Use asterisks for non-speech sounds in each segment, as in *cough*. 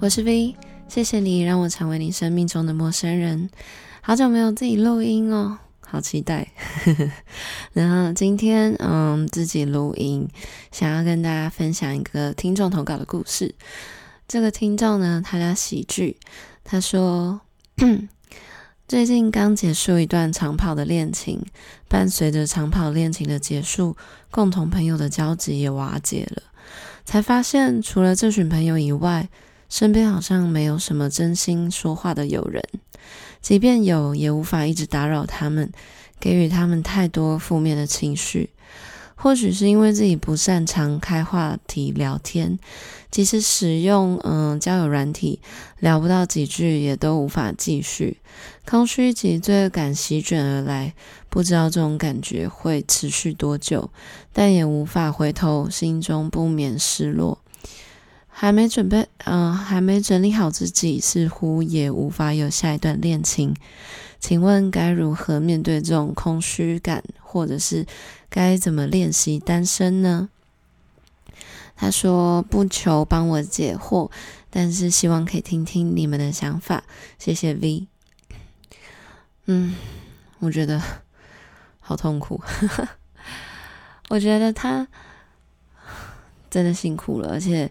我是 V，谢谢你让我成为你生命中的陌生人。好久没有自己录音哦，好期待。*laughs* 然后今天嗯，自己录音，想要跟大家分享一个听众投稿的故事。这个听众呢，他叫喜剧，他说。*clears throat* 最近刚结束一段长跑的恋情，伴随着长跑恋情的结束，共同朋友的交集也瓦解了。才发现，除了这群朋友以外，身边好像没有什么真心说话的友人。即便有，也无法一直打扰他们，给予他们太多负面的情绪。或许是因为自己不擅长开话题聊天，即使使用嗯交友软体，聊不到几句也都无法继续，空虚及罪恶感席卷而来，不知道这种感觉会持续多久，但也无法回头，心中不免失落。还没准备嗯还没整理好自己，似乎也无法有下一段恋情。请问该如何面对这种空虚感，或者是该怎么练习单身呢？他说不求帮我解惑，但是希望可以听听你们的想法。谢谢 V。嗯，我觉得好痛苦。*laughs* 我觉得他真的辛苦了，而且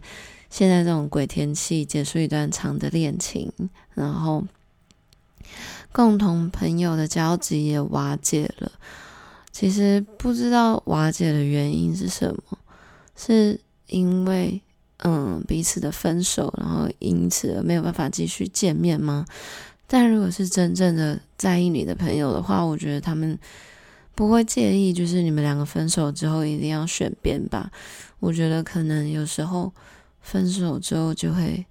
现在这种鬼天气，结束一段长的恋情，然后。共同朋友的交集也瓦解了。其实不知道瓦解的原因是什么，是因为嗯彼此的分手，然后因此而没有办法继续见面吗？但如果是真正的在意你的朋友的话，我觉得他们不会介意，就是你们两个分手之后一定要选边吧。我觉得可能有时候分手之后就会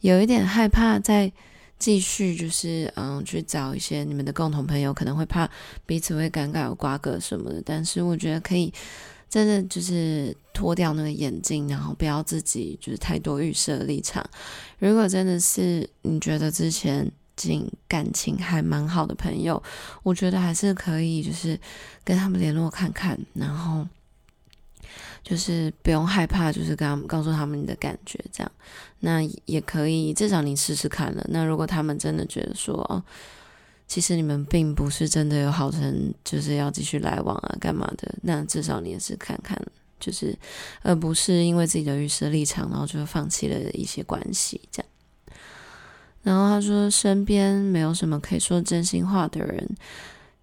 有一点害怕再。继续就是嗯，去找一些你们的共同朋友，可能会怕彼此会尴尬有瓜葛什么的。但是我觉得可以真的就是脱掉那个眼镜，然后不要自己就是太多预设立场。如果真的是你觉得之前仅感情还蛮好的朋友，我觉得还是可以就是跟他们联络看看，然后。就是不用害怕，就是跟他们告诉他们你的感觉，这样，那也可以，至少你试试看了。那如果他们真的觉得说，哦，其实你们并不是真的有好成，就是要继续来往啊，干嘛的？那至少你也是看看，就是而不是因为自己的预设立场，然后就放弃了一些关系，这样。然后他说，身边没有什么可以说真心话的人。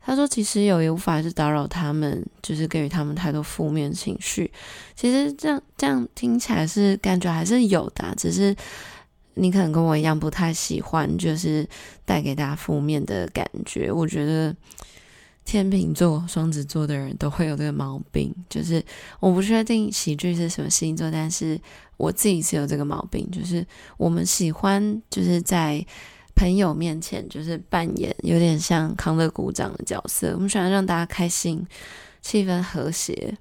他说：“其实有也无法是打扰他们，就是给予他们太多负面情绪。其实这样这样听起来是感觉还是有的，只是你可能跟我一样不太喜欢，就是带给大家负面的感觉。我觉得天秤座、双子座的人都会有这个毛病，就是我不确定喜剧是什么星座，但是我自己是有这个毛病，就是我们喜欢就是在。”朋友面前就是扮演有点像康乐股长的角色，我们喜欢让大家开心，气氛和谐，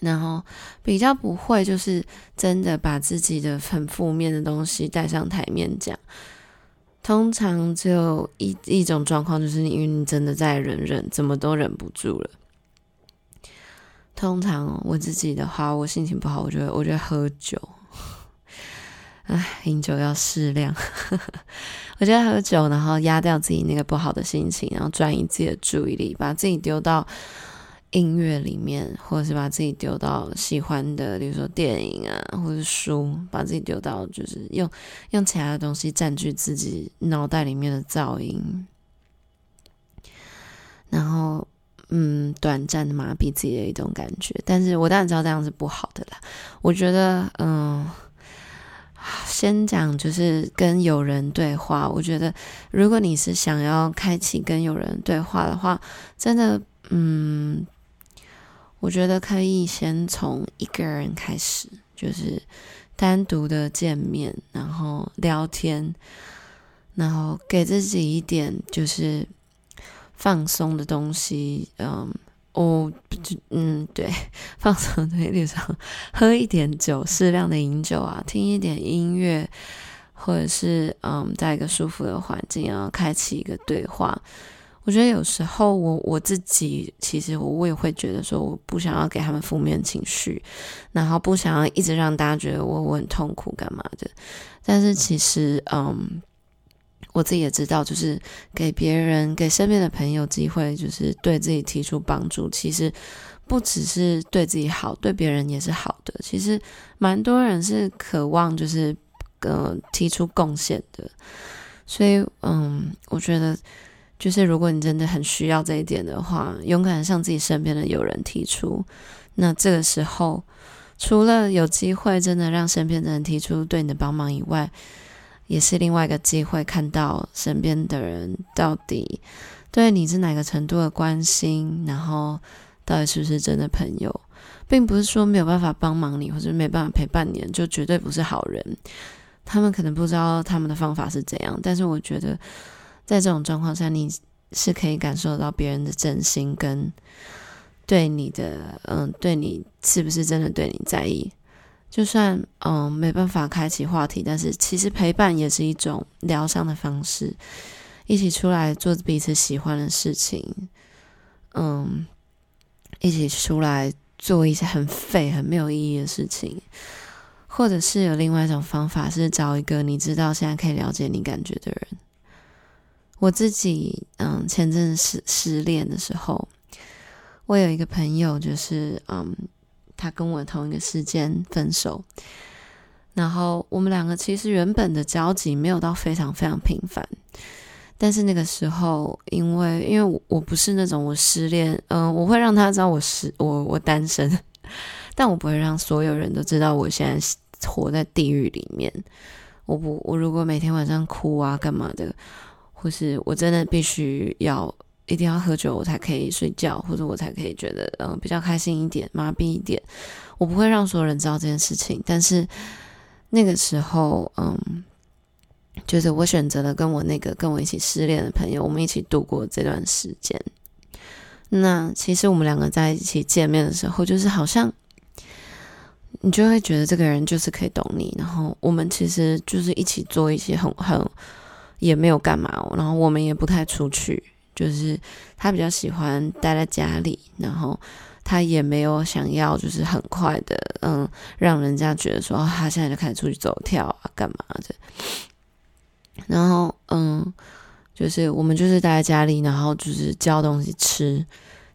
然后比较不会就是真的把自己的很负面的东西带上台面讲。通常只有一一种状况，就是因为你真的在忍忍，怎么都忍不住了。通常我自己的话，我心情不好，我就会我就会喝酒。唉，饮酒要适量。*laughs* 我觉得喝酒，然后压掉自己那个不好的心情，然后转移自己的注意力，把自己丢到音乐里面，或者是把自己丢到喜欢的，比如说电影啊，或者书，把自己丢到就是用用其他的东西占据自己脑袋里面的噪音，然后嗯，短暂的麻痹自己的一种感觉。但是我当然知道这样是不好的啦。我觉得嗯。先讲就是跟友人对话。我觉得，如果你是想要开启跟友人对话的话，真的，嗯，我觉得可以先从一个人开始，就是单独的见面，然后聊天，然后给自己一点就是放松的东西，嗯。哦，就嗯，对，放松在路上，喝一点酒，适量的饮酒啊，听一点音乐，或者是嗯，在一个舒服的环境，然后开启一个对话。我觉得有时候我我自己其实我我也会觉得说，我不想要给他们负面情绪，然后不想要一直让大家觉得我我很痛苦干嘛的。但是其实，嗯，我自己也知道，就是给别人、给身边的朋友机会，就是对自己提出帮助，其实不只是对自己好，对别人也是好的。其实蛮多人是渴望就是呃提出贡献的，所以嗯，我觉得。就是如果你真的很需要这一点的话，勇敢向自己身边的友人提出。那这个时候，除了有机会真的让身边的人提出对你的帮忙以外，也是另外一个机会，看到身边的人到底对你是哪个程度的关心，然后到底是不是真的朋友，并不是说没有办法帮忙你或者没办法陪伴你，就绝对不是好人。他们可能不知道他们的方法是怎样，但是我觉得。在这种状况下，你是可以感受到别人的真心跟对你的，嗯，对你是不是真的对你在意？就算嗯没办法开启话题，但是其实陪伴也是一种疗伤的方式。一起出来做彼此喜欢的事情，嗯，一起出来做一些很废、很没有意义的事情，或者是有另外一种方法，是找一个你知道现在可以了解你感觉的人。我自己，嗯，前阵失失恋的时候，我有一个朋友，就是，嗯，他跟我同一个时间分手，然后我们两个其实原本的交集没有到非常非常频繁，但是那个时候，因为因为我我不是那种我失恋，嗯，我会让他知道我是我我单身，*laughs* 但我不会让所有人都知道我现在活在地狱里面。我不，我如果每天晚上哭啊，干嘛的。或是我真的必须要一定要喝酒，我才可以睡觉，或者我才可以觉得嗯比较开心一点，麻痹一点。我不会让所有人知道这件事情。但是那个时候，嗯，就是我选择了跟我那个跟我一起失恋的朋友，我们一起度过这段时间。那其实我们两个在一起见面的时候，就是好像你就会觉得这个人就是可以懂你，然后我们其实就是一起做一些很很。也没有干嘛，然后我们也不太出去，就是他比较喜欢待在家里，然后他也没有想要就是很快的，嗯，让人家觉得说他现在就开始出去走跳啊，干嘛的。然后嗯，就是我们就是待在家里，然后就是交东西吃，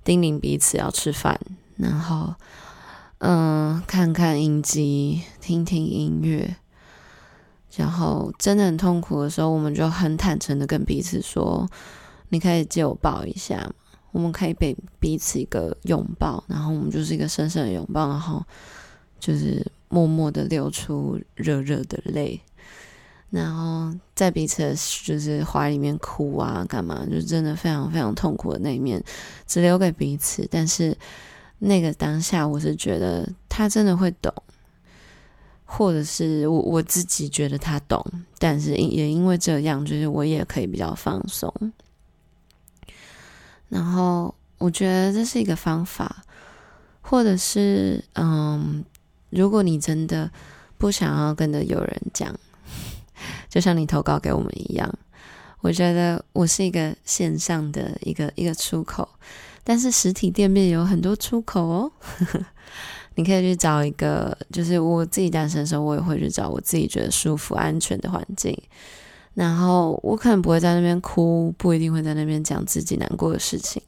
叮咛彼此要吃饭，然后嗯，看看影集，听听音乐。然后真的很痛苦的时候，我们就很坦诚的跟彼此说：“你可以借我抱一下吗？我们可以给彼此一个拥抱，然后我们就是一个深深的拥抱，然后就是默默的流出热热的泪，然后在彼此就是怀里面哭啊，干嘛？就真的非常非常痛苦的那一面，只留给彼此。但是那个当下，我是觉得他真的会懂。”或者是我我自己觉得他懂，但是也因为这样，就是我也可以比较放松。然后我觉得这是一个方法，或者是嗯，如果你真的不想要跟着有人讲，*laughs* 就像你投稿给我们一样，我觉得我是一个线上的一个一个出口，但是实体店面有很多出口哦。*laughs* 你可以去找一个，就是我自己单身的时候，我也会去找我自己觉得舒服、安全的环境。然后我可能不会在那边哭，不一定会在那边讲自己难过的事情。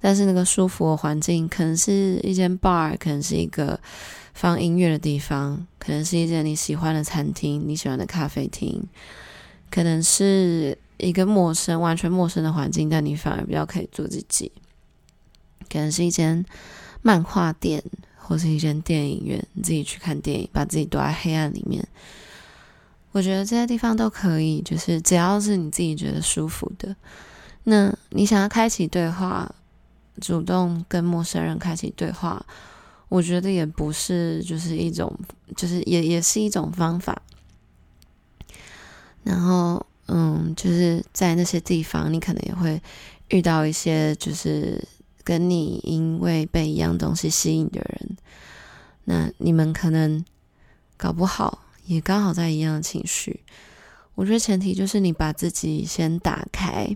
但是那个舒服的环境，可能是一间 bar，可能是一个放音乐的地方，可能是一间你喜欢的餐厅、你喜欢的咖啡厅，可能是一个陌生、完全陌生的环境，但你反而比较可以做自己。可能是一间漫画店。或是一间电影院，你自己去看电影，把自己躲在黑暗里面。我觉得这些地方都可以，就是只要是你自己觉得舒服的。那你想要开启对话，主动跟陌生人开启对话，我觉得也不是就是一种，就是也也是一种方法。然后，嗯，就是在那些地方，你可能也会遇到一些就是。跟你因为被一样东西吸引的人，那你们可能搞不好也刚好在一样的情绪。我觉得前提就是你把自己先打开，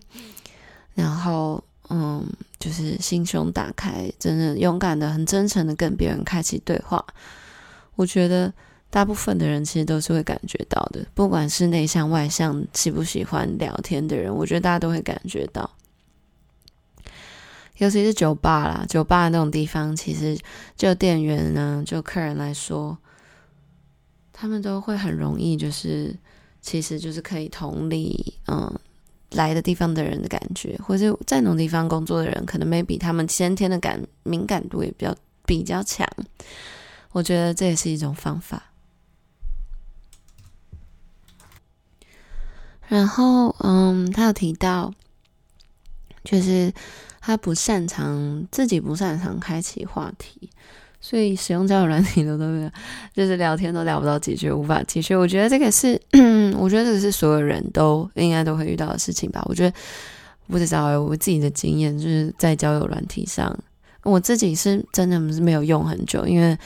然后嗯，就是心胸打开，真的勇敢的、很真诚的跟别人开启对话。我觉得大部分的人其实都是会感觉到的，不管是内向外向，喜不喜欢聊天的人，我觉得大家都会感觉到。尤其是酒吧啦，酒吧那种地方，其实就店员呢，就客人来说，他们都会很容易，就是其实就是可以同理，嗯，来的地方的人的感觉，或者在那种地方工作的人，可能 maybe 他们先天的感敏感度也比较比较强。我觉得这也是一种方法。然后，嗯，他有提到，就是。他不擅长，自己不擅长开启话题，所以使用交友软体的都没就是聊天都聊不到几句，无法继续。我觉得这个是，*clears throat* 我觉得这是所有人都应该都会遇到的事情吧。我觉得不知道，我自己的经验就是在交友软体上，我自己是真的是没有用很久，因为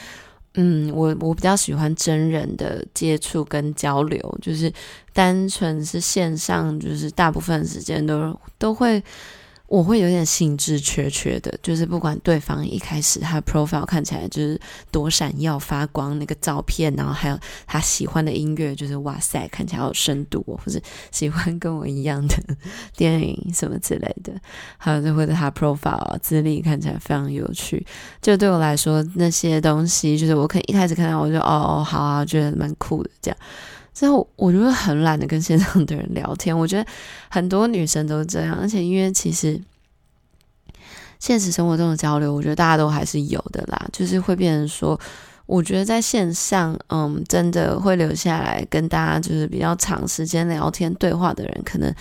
嗯，我我比较喜欢真人的接触跟交流，就是单纯是线上，就是大部分时间都都会。我会有点兴致缺缺的，就是不管对方一开始他的 profile 看起来就是多闪耀发光那个照片，然后还有他喜欢的音乐，就是哇塞，看起来有深度，或者喜欢跟我一样的 *laughs* 电影什么之类的，还有就或者他 profile 资历看起来非常有趣，就对我来说那些东西，就是我可以一开始看到我就哦哦好啊，觉得蛮酷的这样。之后我就会很懒得跟线上的人聊天，我觉得很多女生都这样，而且因为其实现实生活中的交流，我觉得大家都还是有的啦，就是会变成说，我觉得在线上，嗯，真的会留下来跟大家就是比较长时间聊天对话的人，可能。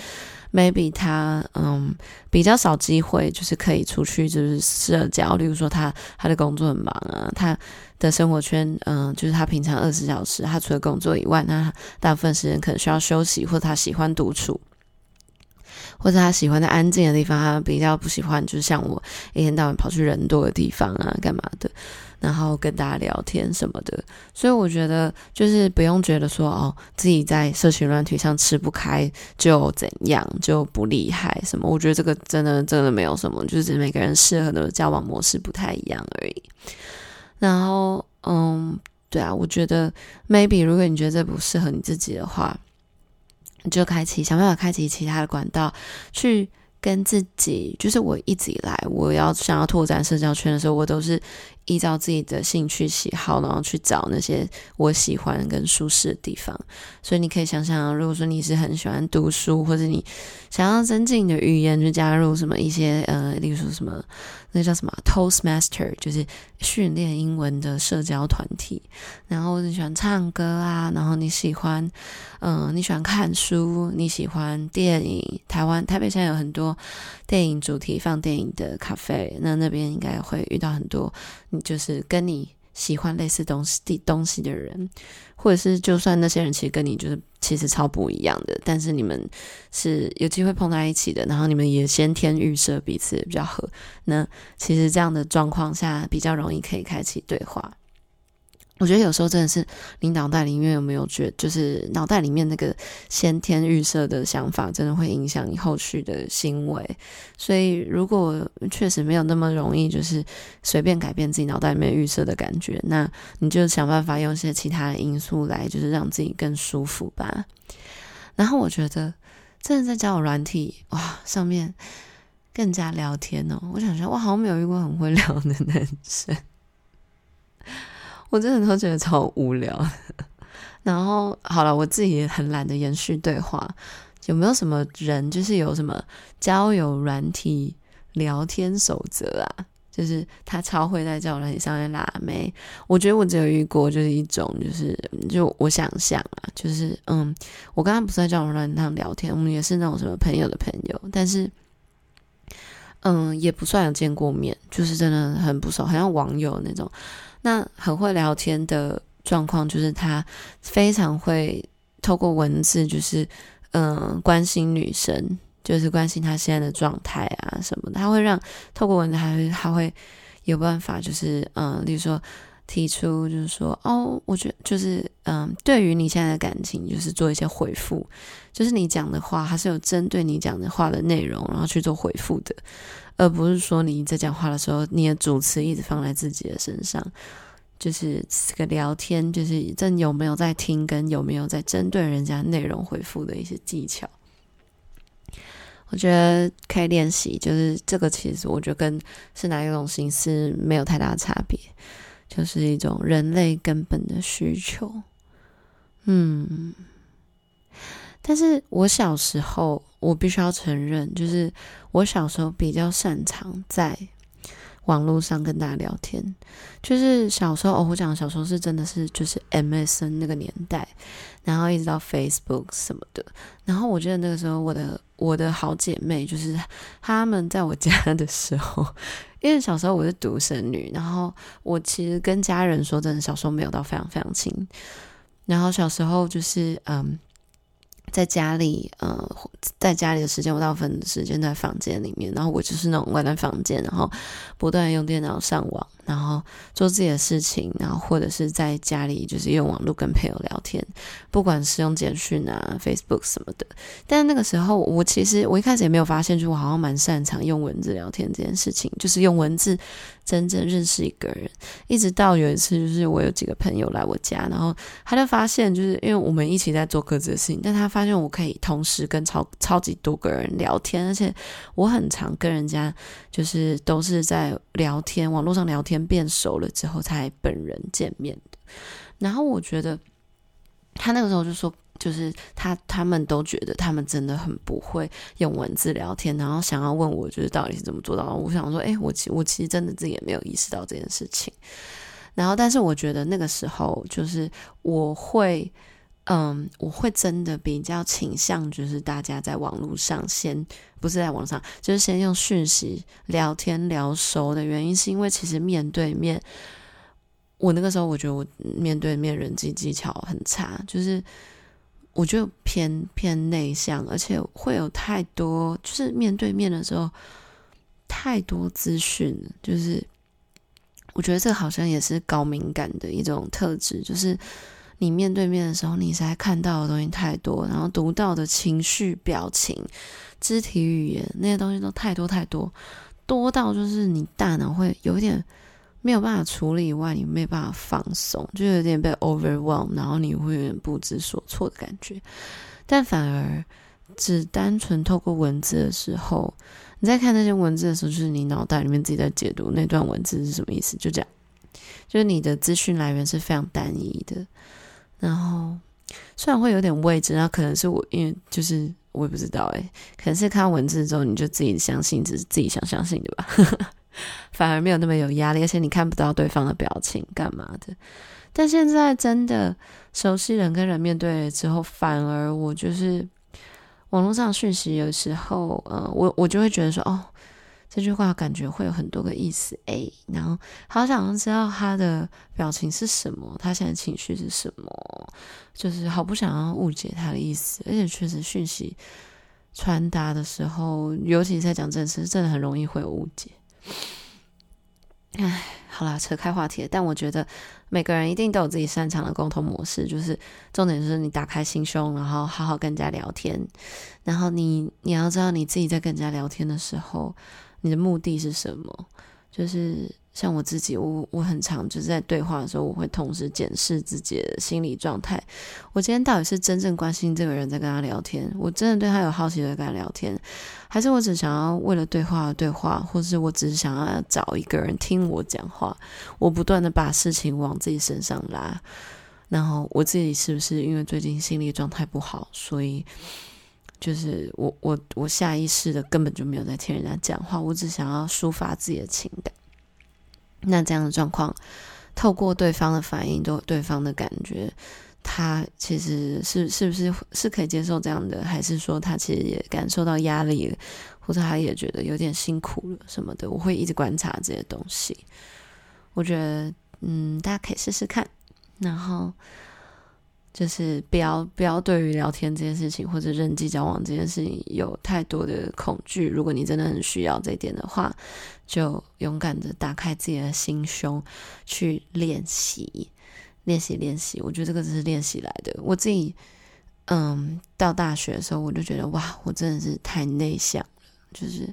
Maybe 他嗯比较少机会，就是可以出去就是社交，例如说他他的工作很忙啊，他的生活圈嗯就是他平常二十小时，他除了工作以外，那大部分时间可能需要休息，或者他喜欢独处，或者他喜欢在安静的地方，他比较不喜欢就是像我一天到晚跑去人多的地方啊，干嘛的。然后跟大家聊天什么的，所以我觉得就是不用觉得说哦，自己在社群软体上吃不开就怎样就不厉害什么。我觉得这个真的真的没有什么，就是每个人适合的交往模式不太一样而已。然后嗯，对啊，我觉得 maybe 如果你觉得这不适合你自己的话，你就开启想办法开启其他的管道去。跟自己，就是我一直以来，我要想要拓展社交圈的时候，我都是依照自己的兴趣喜好，然后去找那些我喜欢跟舒适的地方。所以你可以想想，如果说你是很喜欢读书，或者你想要增进你的语言，就加入什么一些呃，例如说什么。那叫什么 Toastmaster，就是训练英文的社交团体。然后你喜欢唱歌啊，然后你喜欢，嗯、你喜欢看书，你喜欢电影。台湾台北现在有很多电影主题放电影的咖啡，那那边应该会遇到很多，你就是跟你。喜欢类似东西的东西的人，或者是就算那些人其实跟你就是其实超不一样的，但是你们是有机会碰在一起的，然后你们也先天预设彼此比较合，那其实这样的状况下比较容易可以开启对话。我觉得有时候真的是你脑袋里面有没有觉，就是脑袋里面那个先天预设的想法，真的会影响你后续的行为。所以如果确实没有那么容易，就是随便改变自己脑袋里面预设的感觉，那你就想办法用一些其他的因素来，就是让自己更舒服吧。然后我觉得真的在交友软体哇上面更加聊天哦，我想说我，好像没有遇过很会聊的男生。我真的都觉得超无聊，然后好了，我自己也很懒得延续对话。有没有什么人就是有什么交友软体聊天守则啊？就是他超会在交友软体上面拉妹。我觉得我只有遇过，就是一种，就是就我想象啊，就是嗯，我刚刚不是在交友软体上聊天，我们也是那种什么朋友的朋友，但是嗯，也不算有见过面，就是真的很不熟，好像网友那种。那很会聊天的状况，就是他非常会透过文字，就是嗯、关心女生，就是关心她现在的状态啊什么的。他会让透过文字，还会他会有办法，就是嗯、例如说提出就是说，哦，我觉得就是，嗯，对于你现在的感情，就是做一些回复，就是你讲的话，还是有针对你讲的话的内容，然后去做回复的，而不是说你在讲话的时候，你的主词一直放在自己的身上，就是这个聊天，就是这有没有在听，跟有没有在针对人家内容回复的一些技巧，我觉得可以练习，就是这个其实我觉得跟是哪一种形式没有太大差别。就是一种人类根本的需求，嗯，但是我小时候，我必须要承认，就是我小时候比较擅长在网络上跟大家聊天，就是小时候，哦，我讲小时候是真的是就是 MSN 那个年代，然后一直到 Facebook 什么的，然后我记得那个时候，我的我的好姐妹就是她们在我家的时候。*laughs* 因为小时候我是独生女，然后我其实跟家人说真的，小时候没有到非常非常亲。然后小时候就是嗯。在家里，呃，在家里的时间，我大部分时间在房间里面，然后我就是那种关在房间，然后不断用电脑上网，然后做自己的事情，然后或者是在家里就是用网络跟朋友聊天，不管是用简讯啊、Facebook 什么的。但那个时候，我其实我一开始也没有发现，就我好像蛮擅长用文字聊天这件事情，就是用文字真正认识一个人。一直到有一次，就是我有几个朋友来我家，然后他就发现，就是因为我们一起在做各自的事情，但他发现我可以同时跟超超级多个人聊天，而且我很常跟人家就是都是在聊天，网络上聊天变熟了之后才本人见面的。然后我觉得他那个时候就说，就是他他们都觉得他们真的很不会用文字聊天，然后想要问我，就是到底是怎么做到。我想说，哎，我其我其实真的自己也没有意识到这件事情。然后，但是我觉得那个时候就是我会。嗯，我会真的比较倾向，就是大家在网络上先，不是在网上，就是先用讯息聊天聊熟的原因，是因为其实面对面，我那个时候我觉得我面对面人际技巧很差，就是我就偏偏内向，而且会有太多，就是面对面的时候太多资讯，就是我觉得这好像也是高敏感的一种特质，就是。你面对面的时候，你才看到的东西太多，然后读到的情绪、表情、肢体语言那些东西都太多太多，多到就是你大脑会有点没有办法处理以外，你没有办法放松，就有点被 overwhelm，然后你会有点不知所措的感觉。但反而只单纯透过文字的时候，你在看那些文字的时候，就是你脑袋里面自己在解读那段文字是什么意思，就这样，就是你的资讯来源是非常单一的。然后虽然会有点未知，那可能是我因为就是我也不知道诶，可能是看文字之后你就自己相信，只是自己想相信对吧，*laughs* 反而没有那么有压力，而且你看不到对方的表情干嘛的。但现在真的熟悉人跟人面对了之后，反而我就是网络上讯息有时候，呃，我我就会觉得说哦。这句话感觉会有很多个意思，哎，然后好想知道他的表情是什么，他现在情绪是什么，就是好不想要误解他的意思，而且确实讯息传达的时候，尤其在讲正事，真的很容易会有误解。哎，好啦，扯开话题，但我觉得每个人一定都有自己擅长的沟通模式，就是重点是你打开心胸，然后好好跟人家聊天，然后你你要知道你自己在跟人家聊天的时候。你的目的是什么？就是像我自己，我我很常就是在对话的时候，我会同时检视自己的心理状态。我今天到底是真正关心这个人在跟他聊天，我真的对他有好奇的跟他聊天，还是我只想要为了对话而对话，或是我只是想要找一个人听我讲话？我不断的把事情往自己身上拉，然后我自己是不是因为最近心理状态不好，所以？就是我我我下意识的根本就没有在听人家讲话，我只想要抒发自己的情感。那这样的状况，透过对方的反应，都对方的感觉，他其实是是不是是可以接受这样的，还是说他其实也感受到压力，或者他也觉得有点辛苦了什么的？我会一直观察这些东西。我觉得，嗯，大家可以试试看。然后。就是不要不要对于聊天这件事情或者人际交往这件事情有太多的恐惧。如果你真的很需要这一点的话，就勇敢的打开自己的心胸去练习，练习练习。我觉得这个只是练习来的。我自己，嗯，到大学的时候我就觉得哇，我真的是太内向了，就是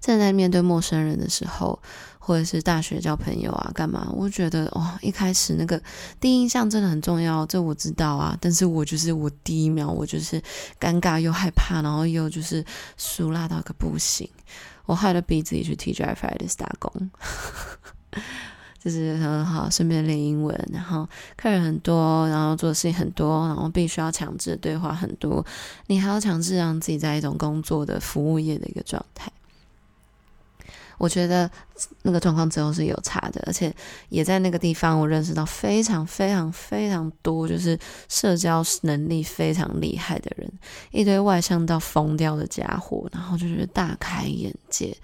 站在面对陌生人的时候。或者是大学交朋友啊，干嘛？我觉得哦，一开始那个第一印象真的很重要，这我知道啊。但是我就是我第一秒，我就是尴尬又害怕，然后又就是俗辣到个不行。我害得逼自己去 TGIFridays 打工，就是很好，顺便练英文。然后客人很多，然后做的事情很多，然后必须要强制对话很多，你还要强制让自己在一种工作的服务业的一个状态。我觉得那个状况之后是有差的，而且也在那个地方，我认识到非常非常非常多，就是社交能力非常厉害的人，一堆外向到疯掉的家伙，然后就是大开眼界。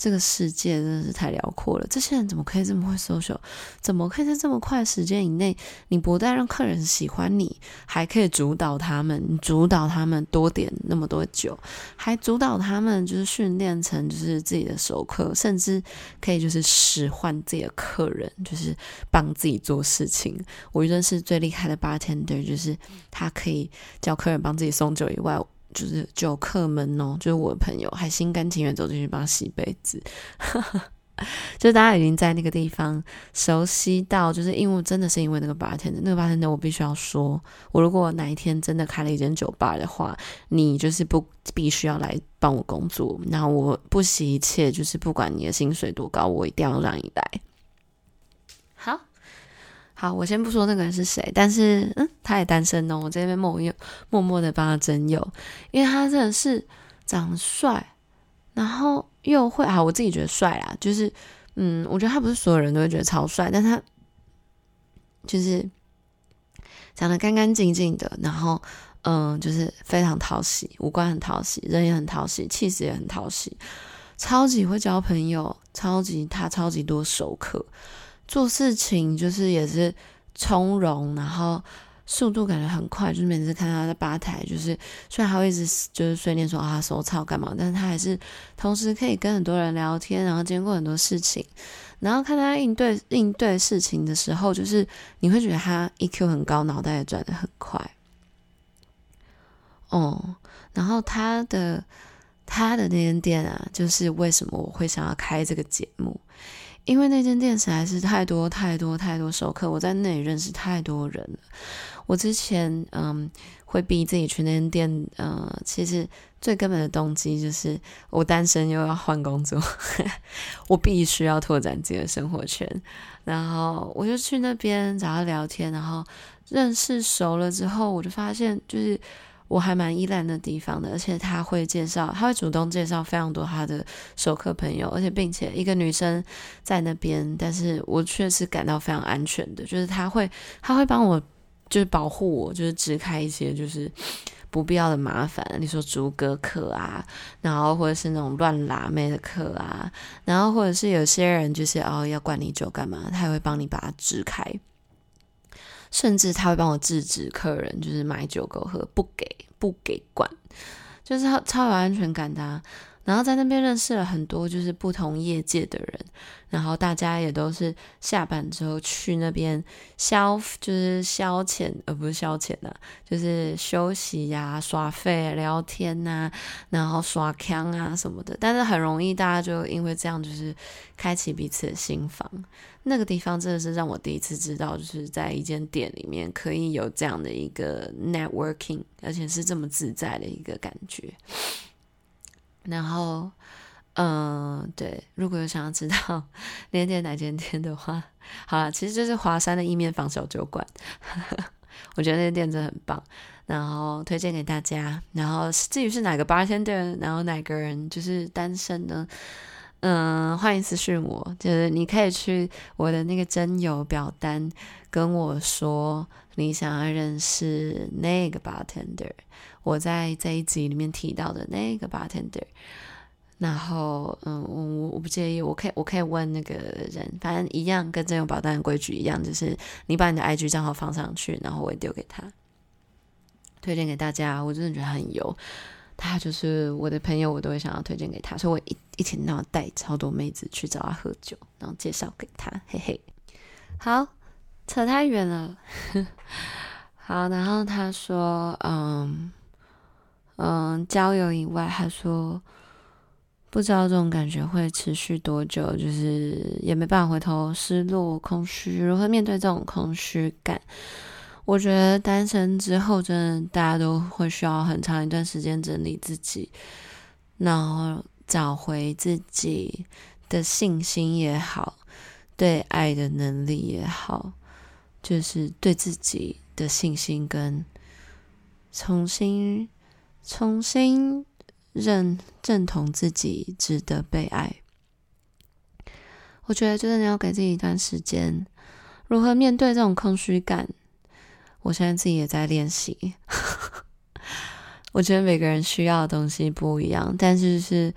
这个世界真的是太辽阔了，这些人怎么可以这么会 social？怎么可以在这么快的时间以内，你不但让客人喜欢你，还可以主导他们，主导他们多点那么多酒，还主导他们就是训练成就是自己的熟客，甚至可以就是使唤自己的客人，就是帮自己做事情。我认识最厉害的 bartender，就是他可以叫客人帮自己送酒以外。就是酒客们哦，就是我的朋友，还心甘情愿走进去帮他洗杯子，*laughs* 就大家已经在那个地方熟悉到，就是因为真的是因为那个 bartender，那个 bartender 我必须要说，我如果哪一天真的开了一间酒吧的话，你就是不必须要来帮我工作，那我不惜一切，就是不管你的薪水多高，我一定要让你来。好。好，我先不说那个人是谁，但是嗯，他也单身哦。我这边默默默默的帮他征友，因为他真的是长得帅，然后又会啊，我自己觉得帅啦，就是嗯，我觉得他不是所有人都会觉得超帅，但他就是长得干干净净的，然后嗯，就是非常讨喜，五官很讨喜，人也很讨喜，气质也很讨喜，超级会交朋友，超级他超级多熟客。做事情就是也是从容，然后速度感觉很快，就是每次看他在吧台，就是虽然他会一直就是碎念说啊手操干嘛，但是他还是同时可以跟很多人聊天，然后经过很多事情，然后看他应对应对事情的时候，就是你会觉得他 EQ 很高，脑袋也转得很快。哦，然后他的他的那间店啊，就是为什么我会想要开这个节目。因为那间店实在是太多太多太多熟客，我在那里认识太多人了。我之前嗯会逼自己去那间店，嗯，其实最根本的动机就是我单身又要换工作，*laughs* 我必须要拓展自己的生活圈。然后我就去那边找他聊天，然后认识熟了之后，我就发现就是。我还蛮依赖那地方的，而且他会介绍，他会主动介绍非常多他的熟客朋友，而且并且一个女生在那边，但是我确实感到非常安全的，就是他会他会帮我，就是保护我，就是支开一些就是不必要的麻烦，你说逐个客啊，然后或者是那种乱拉妹的客啊，然后或者是有些人就是哦要灌你酒干嘛，他也会帮你把它支开。甚至他会帮我制止客人，就是买酒给我喝，不给不给管，就是他超有安全感的啊。然后在那边认识了很多就是不同业界的人，然后大家也都是下班之后去那边消，就是消遣，而不是消遣呐，就是休息呀、耍废、聊天呐，然后耍锵啊什么的。但是很容易大家就因为这样，就是开启彼此的心房。那个地方真的是让我第一次知道，就是在一间店里面可以有这样的一个 networking，而且是这么自在的一个感觉。然后，嗯、呃，对，如果有想要知道哪间哪间店的话，好了，其实就是华山的意面坊小酒馆，*laughs* 我觉得那间店真的很棒，然后推荐给大家。然后至于是哪个 bartender，然后哪个人就是单身呢？嗯，欢迎私讯我，就是你可以去我的那个征友表单跟我说你想要认识那个 bartender。我在这一集里面提到的那个 bartender，然后，嗯，我我不介意，我可以我可以问那个人，反正一样，跟这种保单的规矩一样，就是你把你的 IG 账号放上去，然后我丢给他，推荐给大家。我真的觉得很油，他就是我的朋友，我都会想要推荐给他，所以我一一天到晚带超多妹子去找他喝酒，然后介绍给他，嘿嘿。好，扯太远了。*laughs* 好，然后他说，嗯嗯，交友以外，他说。不知道这种感觉会持续多久，就是也没办法回头，失落、空虚，如何面对这种空虚感？我觉得单身之后，真的大家都会需要很长一段时间整理自己，然后找回自己的信心也好，对爱的能力也好，就是对自己的信心跟重新、重新。认认同自己值得被爱，我觉得就是你要给自己一段时间，如何面对这种空虚感？我现在自己也在练习。*laughs* 我觉得每个人需要的东西不一样，但是是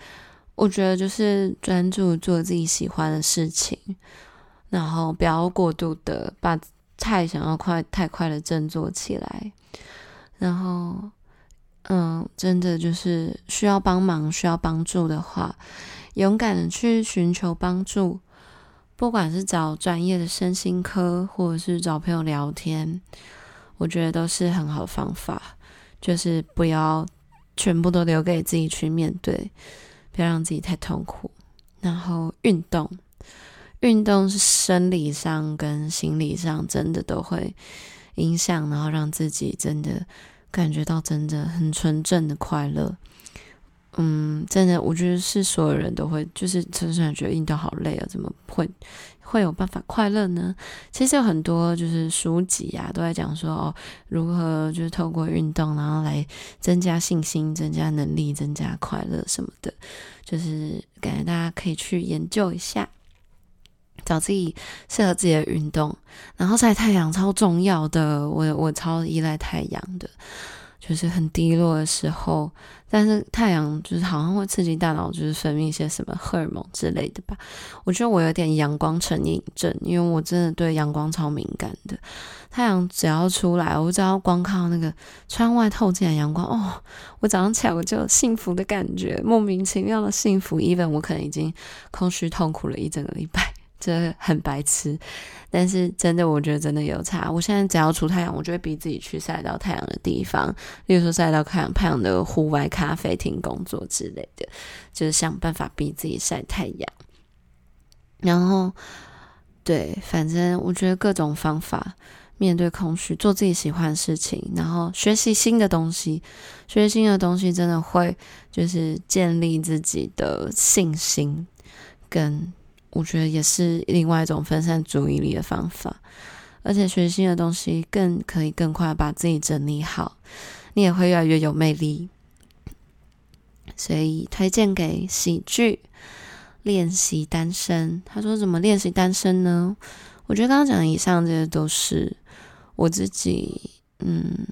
我觉得就是专注做自己喜欢的事情，然后不要过度的把太想要快太快的振作起来，然后。嗯，真的就是需要帮忙、需要帮助的话，勇敢的去寻求帮助，不管是找专业的身心科，或者是找朋友聊天，我觉得都是很好的方法。就是不要全部都留给自己去面对，不要让自己太痛苦。然后运动，运动是生理上跟心理上真的都会影响，然后让自己真的。感觉到真的很纯正的快乐，嗯，真的，我觉得是所有人都会，就是常常觉得运动好累啊，怎么会会有办法快乐呢？其实有很多就是书籍啊，都在讲说哦，如何就是透过运动，然后来增加信心、增加能力、增加快乐什么的，就是感觉大家可以去研究一下。找自己适合自己的运动，然后晒太阳超重要的。我我超依赖太阳的，就是很低落的时候，但是太阳就是好像会刺激大脑，就是分泌一些什么荷尔蒙之类的吧。我觉得我有点阳光成瘾症，因为我真的对阳光超敏感的。太阳只要出来，我只要光靠那个窗外透进来阳光，哦，我早上起来我就幸福的感觉，莫名其妙的幸福。even 我可能已经空虚痛苦了一整个礼拜。这很白痴，但是真的，我觉得真的有差。我现在只要出太阳，我就会逼自己去晒到太阳的地方，例如说晒到太阳、太阳的户外咖啡厅工作之类的，就是想办法逼自己晒太阳。然后，对，反正我觉得各种方法面对空虚，做自己喜欢的事情，然后学习新的东西，学习新的东西真的会就是建立自己的信心跟。我觉得也是另外一种分散注意力的方法，而且学新的东西更可以更快把自己整理好，你也会越来越有魅力。所以推荐给喜剧练习单身。他说怎么练习单身呢？我觉得刚刚讲的以上这些都是我自己，嗯，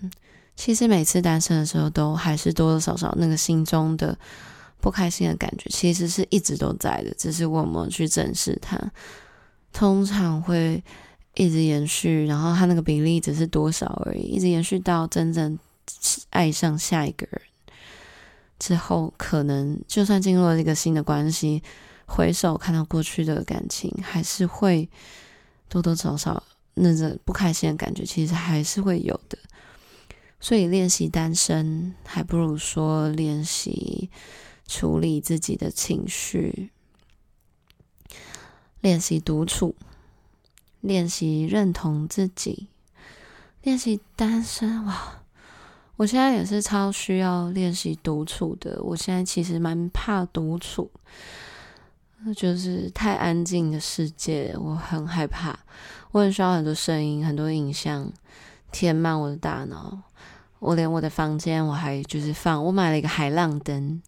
其实每次单身的时候都还是多多少少那个心中的。不开心的感觉其实是一直都在的，只是我们去正视它，通常会一直延续，然后它那个比例只是多少而已，一直延续到真正爱上下一个人之后，可能就算进入了一个新的关系，回首看到过去的感情，还是会多多少少那种不开心的感觉，其实还是会有的。所以练习单身，还不如说练习。处理自己的情绪，练习独处，练习认同自己，练习单身。哇，我现在也是超需要练习独处的。我现在其实蛮怕独处，就是太安静的世界，我很害怕。我很需要很多声音、很多影像填满我的大脑。我连我的房间，我还就是放，我买了一个海浪灯，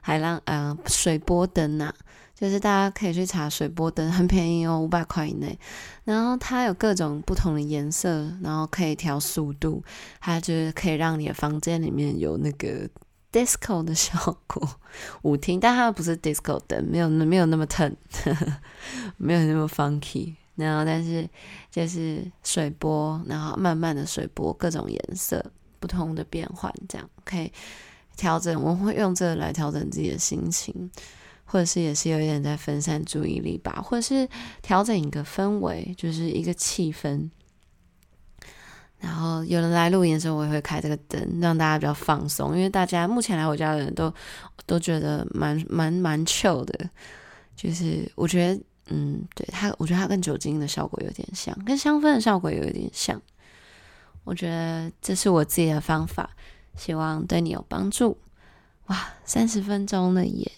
海浪呃水波灯呐、啊，就是大家可以去查水波灯，很便宜哦，五百块以内。然后它有各种不同的颜色，然后可以调速度，它就是可以让你的房间里面有那个 disco 的效果，舞厅，但它不是 disco 灯，没有没有那么 turn，*laughs* 没有那么 funky，然后但是就是水波，然后慢慢的水波，各种颜色，不同的变换，这样可以调整。我会用这个来调整自己的心情，或者是也是有一点在分散注意力吧，或者是调整一个氛围，就是一个气氛。然后有人来录音的时候，我也会开这个灯，让大家比较放松。因为大家目前来我家的人都都觉得蛮蛮蛮 chill 的，就是我觉得，嗯，对它，我觉得它跟酒精的效果有点像，跟香氛的效果有一点像。我觉得这是我自己的方法，希望对你有帮助。哇，三十分钟了耶！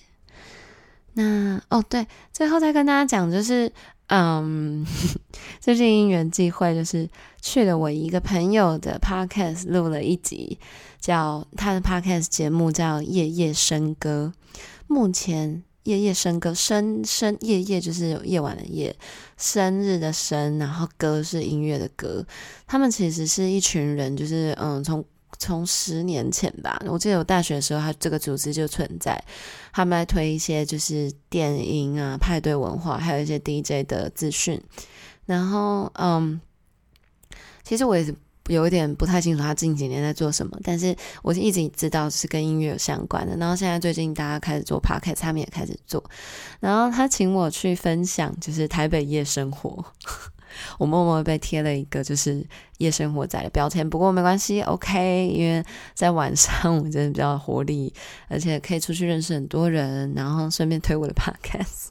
那哦，对，最后再跟大家讲就是。嗯，*laughs* 最近因缘际会，就是去了我一个朋友的 podcast 录了一集，叫他的 podcast 节目叫《夜夜笙歌》。目前夜夜笙歌，生生夜夜就是有夜晚的夜，生日的生，然后歌是音乐的歌。他们其实是一群人，就是嗯，从。从十年前吧，我记得我大学的时候，他这个组织就存在。他们来推一些就是电音啊、派对文化，还有一些 DJ 的资讯。然后，嗯，其实我也是有一点不太清楚他近几年在做什么，但是我一直知道是跟音乐有相关的。然后现在最近大家开始做 Podcast，他们也开始做。然后他请我去分享，就是台北夜生活。*laughs* 我默默被贴了一个就是夜生活仔的标签，不过没关系，OK，因为在晚上我真的比较活力，而且可以出去认识很多人，然后顺便推我的 *laughs* Podcast，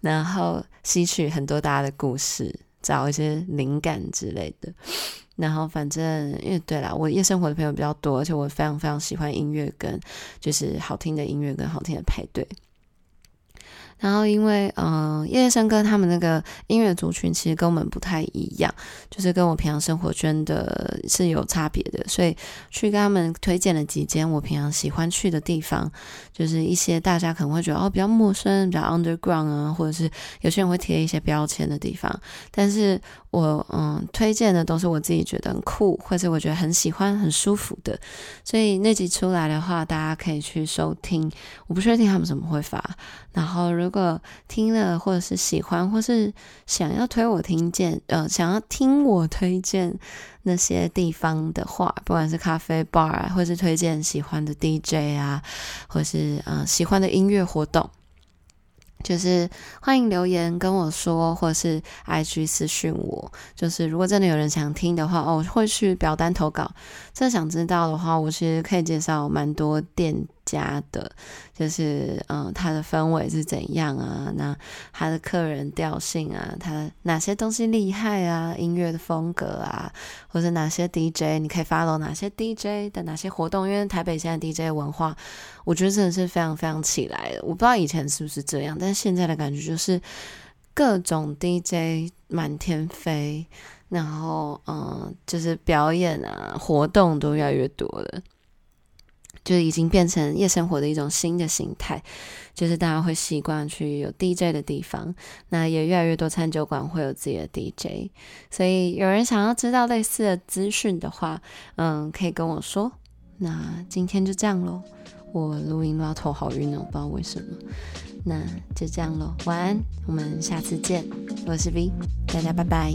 然后吸取很多大家的故事，找一些灵感之类的，然后反正因为对啦，我夜生活的朋友比较多，而且我非常非常喜欢音乐跟就是好听的音乐跟好听的派对。然后，因为嗯，夜夜笙歌他们那个音乐族群其实跟我们不太一样，就是跟我平常生活圈的是有差别的，所以去跟他们推荐了几间我平常喜欢去的地方，就是一些大家可能会觉得哦比较陌生、比较 underground 啊，或者是有些人会贴一些标签的地方，但是我嗯推荐的都是我自己觉得很酷，或者我觉得很喜欢、很舒服的，所以那集出来的话，大家可以去收听。我不确定他们怎么会发，然后如果听了，或者是喜欢，或是想要推我听见，呃，想要听我推荐那些地方的话，不管是咖啡 bar 啊，或是推荐喜欢的 DJ 啊，或是呃喜欢的音乐活动。就是欢迎留言跟我说，或是 IG 私讯我。就是如果真的有人想听的话，哦，我会去表单投稿。真的想知道的话，我其实可以介绍蛮多店家的，就是嗯，他的氛围是怎样啊？那他的客人调性啊，他哪些东西厉害啊？音乐的风格啊，或者哪些 DJ 你可以 follow 哪些 DJ 的哪些活动？因为台北现在 DJ 文化，我觉得真的是非常非常起来的。我不知道以前是不是这样，但是现在的感觉就是各种 DJ 满天飞，然后嗯，就是表演啊，活动都越来越多了。就已经变成夜生活的一种新的形态就是大家会习惯去有 dj 的地方那也越来越多餐酒馆会有自己的 dj 所以有人想要知道类似的资讯的话嗯可以跟我说。那今天就这样咯。我录音都要头好晕哦不知道为什么。那就这样咯。晚安我们下次见。我是 v 大家拜拜。